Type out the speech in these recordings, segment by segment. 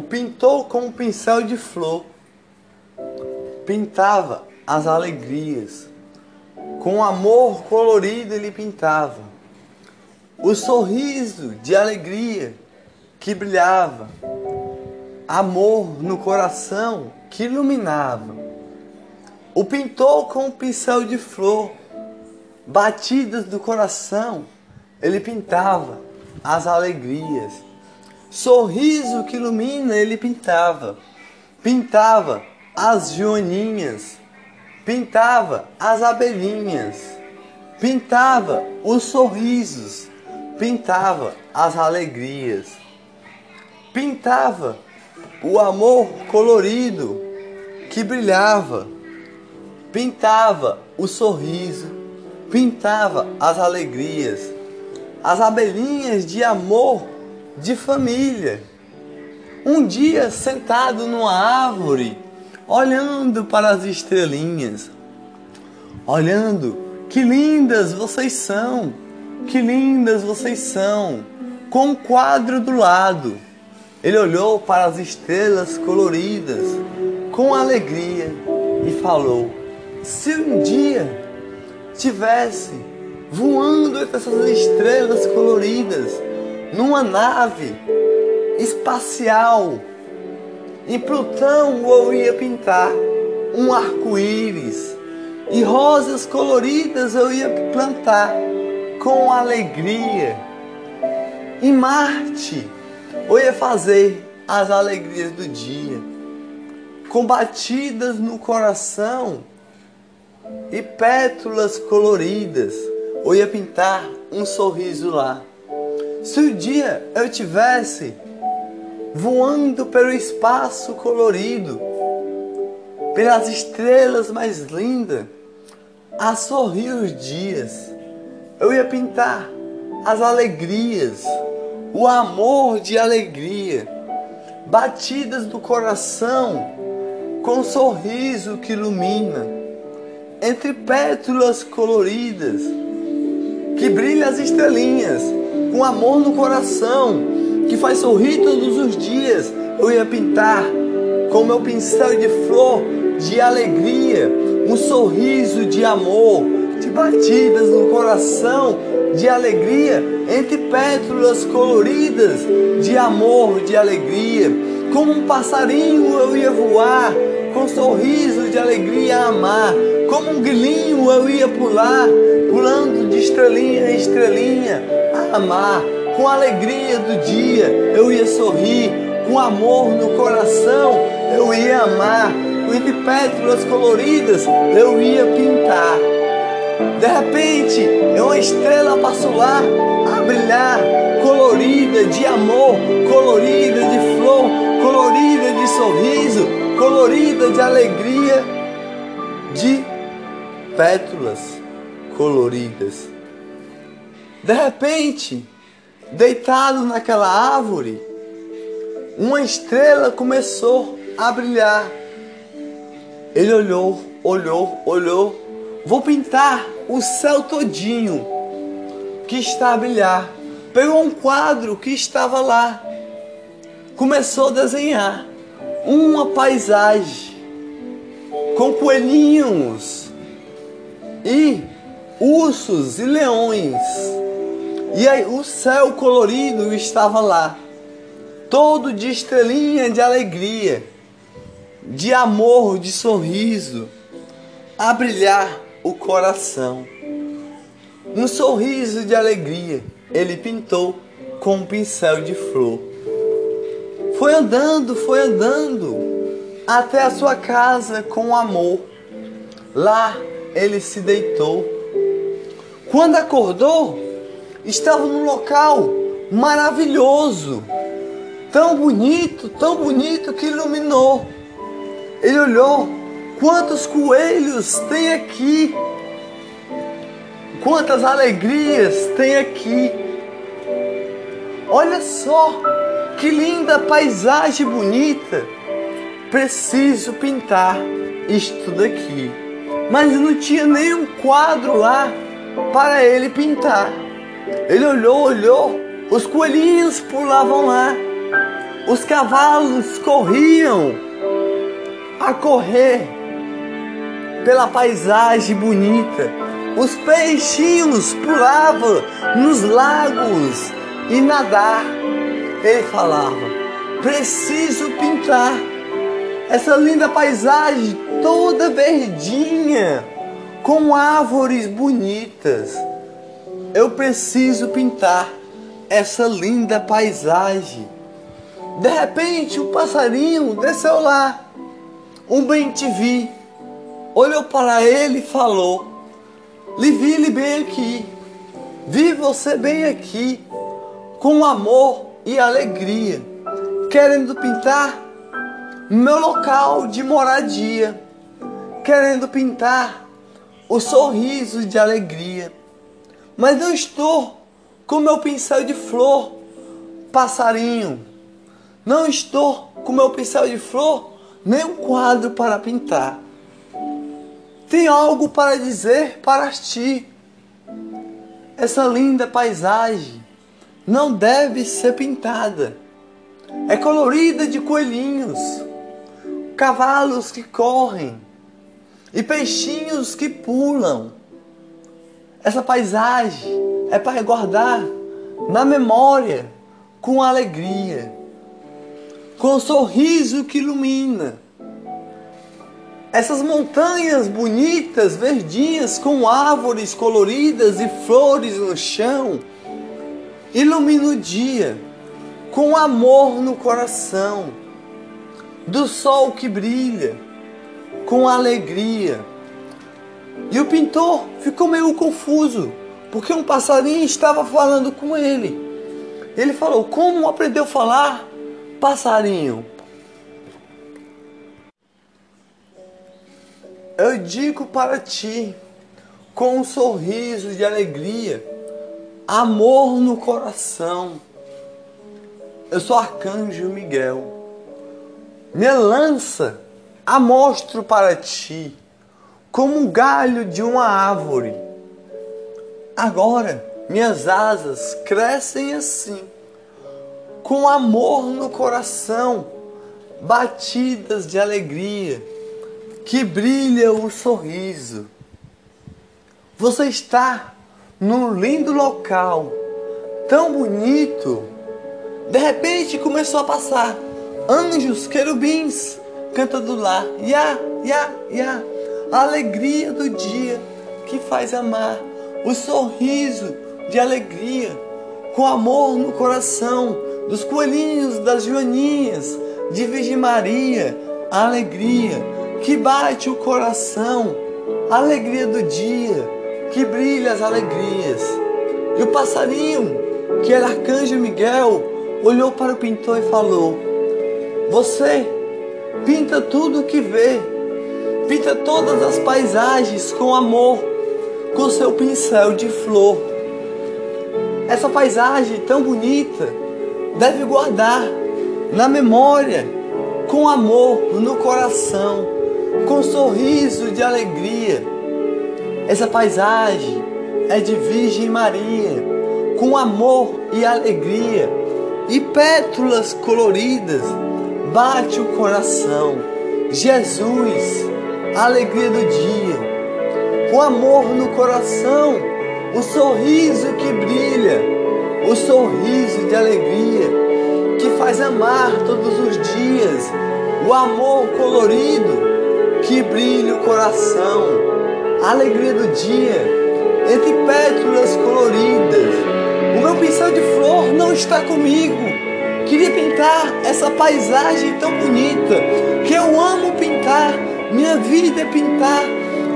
o pintou com um pincel de flor. Pintava as alegrias. Com amor colorido ele pintava. O sorriso de alegria que brilhava. Amor no coração que iluminava. O pintou com um pincel de flor. Batidas do coração, ele pintava as alegrias. Sorriso que ilumina, ele pintava. Pintava as joaninhas. Pintava as abelhinhas. Pintava os sorrisos. Pintava as alegrias. Pintava o amor colorido que brilhava. Pintava o sorriso. Pintava as alegrias. As abelhinhas de amor de família. Um dia sentado numa árvore, olhando para as estrelinhas, olhando, que lindas vocês são, que lindas vocês são, com um quadro do lado. Ele olhou para as estrelas coloridas com alegria e falou: Se um dia tivesse voando entre essas estrelas coloridas, numa nave espacial. Em Plutão eu ia pintar um arco-íris e rosas coloridas eu ia plantar com alegria. Em Marte eu ia fazer as alegrias do dia, combatidas no coração e pétalas coloridas. Eu ia pintar um sorriso lá. Se o dia eu tivesse voando pelo espaço colorido, pelas estrelas mais lindas, a sorrir os dias, eu ia pintar as alegrias, o amor de alegria, batidas do coração, com um sorriso que ilumina, entre pétalas coloridas, que brilha as estrelinhas com amor no coração, que faz sorrir todos os dias, eu ia pintar com meu pincel de flor de alegria, um sorriso de amor, de batidas no coração, de alegria, entre pétalas coloridas, de amor, de alegria. Como um passarinho eu ia voar, com sorriso de alegria a amar. Como um grilinho eu ia pular, pulando de estrelinha em estrelinha, amar. Com a alegria do dia eu ia sorrir, com amor no coração eu ia amar. Entre pétalas coloridas eu ia pintar. De repente, uma estrela passou lá a brilhar, colorida de amor, colorida de flor, colorida de sorriso, colorida de alegria, de pétalas coloridas. De repente, deitado naquela árvore, uma estrela começou a brilhar. Ele olhou, olhou, olhou. Vou pintar o céu todinho que está a brilhar. Pegou um quadro que estava lá. Começou a desenhar uma paisagem com coelhinhos e ursos e leões. E aí o céu colorido estava lá, todo de estrelinha de alegria, de amor, de sorriso, a brilhar o coração. Um sorriso de alegria ele pintou com um pincel de flor. Foi andando, foi andando até a sua casa com amor. Lá ele se deitou. Quando acordou, estava num local maravilhoso, tão bonito, tão bonito que iluminou. Ele olhou, quantos coelhos tem aqui, quantas alegrias tem aqui. Olha só que linda paisagem bonita. Preciso pintar isto daqui. Mas não tinha nenhum quadro lá para ele pintar. Ele olhou, olhou, os coelhinhos pulavam lá. Os cavalos corriam a correr pela paisagem bonita. Os peixinhos pulavam nos lagos e nadar. Ele falava: preciso pintar essa linda paisagem toda verdinha, com árvores bonitas. Eu preciso pintar essa linda paisagem. De repente, um passarinho desceu lá. Um bem te vi, olhou para ele e falou: Lhe vi bem aqui, vi você bem aqui, com amor e alegria, querendo pintar meu local de moradia, querendo pintar o sorriso de alegria. Mas não estou com meu pincel de flor, passarinho. Não estou com meu pincel de flor, nem um quadro para pintar. Tenho algo para dizer para ti. Essa linda paisagem não deve ser pintada. É colorida de coelhinhos cavalos que correm e peixinhos que pulam. Essa paisagem é para guardar na memória com alegria, com um sorriso que ilumina. Essas montanhas bonitas, verdinhas, com árvores coloridas e flores no chão, ilumina o dia com amor no coração do sol que brilha com alegria. E o pintor ficou meio confuso, porque um passarinho estava falando com ele. Ele falou: Como aprendeu a falar, passarinho? Eu digo para ti, com um sorriso de alegria, amor no coração. Eu sou Arcanjo Miguel minha lança amostro para ti, como um galho de uma árvore. Agora minhas asas crescem assim, com amor no coração, batidas de alegria, que brilha o sorriso. Você está num lindo local, tão bonito. De repente começou a passar anjos, querubins, cantando lá, ya, ya, ya, a alegria do dia que faz amar, o sorriso de alegria, com amor no coração, dos coelhinhos, das joaninhas, de Virgem Maria, a alegria que bate o coração, a alegria do dia, que brilha as alegrias. E o passarinho, que era Arcanjo Miguel, olhou para o pintor e falou: você pinta tudo o que vê, pinta todas as paisagens com amor, com seu pincel de flor. Essa paisagem tão bonita deve guardar na memória, com amor no coração, com sorriso de alegria. Essa paisagem é de Virgem Maria, com amor e alegria, e pétalas coloridas bate o coração. Jesus, a alegria do dia, o amor no coração, o sorriso que brilha, o sorriso de alegria que faz amar todos os dias, o amor colorido que brilha o coração, a alegria do dia entre pétalas coloridas. O meu pincel de flor não está comigo Queria pintar essa paisagem tão bonita que eu amo pintar. Minha vida é pintar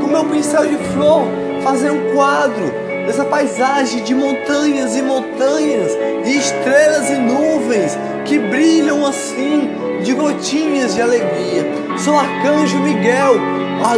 com meu pincel de flor, fazer um quadro dessa paisagem de montanhas e montanhas, de estrelas e nuvens que brilham assim, de gotinhas de alegria. Sou Arcanjo Miguel,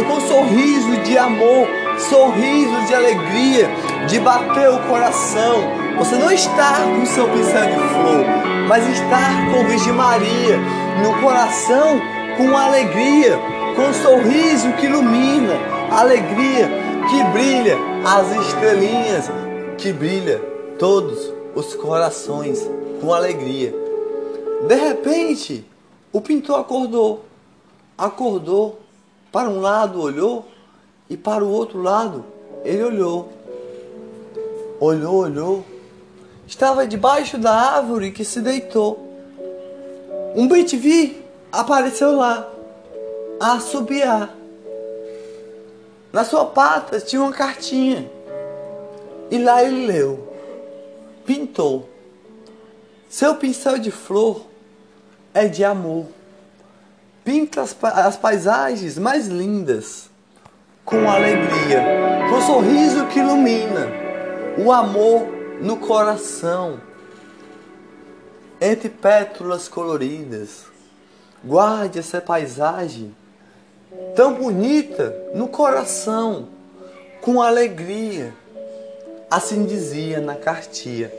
com sorriso de amor, sorriso de alegria, de bater o coração. Você não está com seu pincel de flor, mas estar com Virgem Maria no coração com alegria, com um sorriso que ilumina, alegria que brilha, as estrelinhas que brilha todos os corações com alegria. De repente, o pintor acordou. Acordou, para um lado olhou e para o outro lado ele olhou. Olhou, olhou. Estava debaixo da árvore que se deitou. Um bem apareceu lá, a assobiar. Na sua pata tinha uma cartinha. E lá ele leu. Pintou. Seu pincel de flor é de amor. Pinta as, as paisagens mais lindas com alegria, com um sorriso que ilumina o amor no coração. Entre pétalas coloridas, guarde essa paisagem tão bonita no coração, com alegria. Assim dizia na cartinha.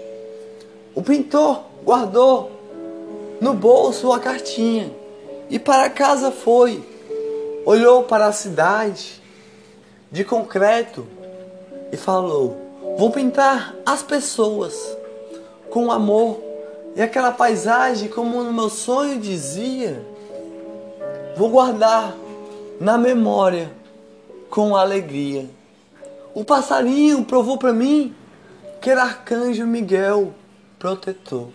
O pintor guardou no bolso a cartinha e para casa foi. Olhou para a cidade de concreto e falou: Vou pintar as pessoas com amor e aquela paisagem, como no meu sonho dizia, vou guardar na memória com alegria. O passarinho provou para mim que era arcanjo Miguel, protetor.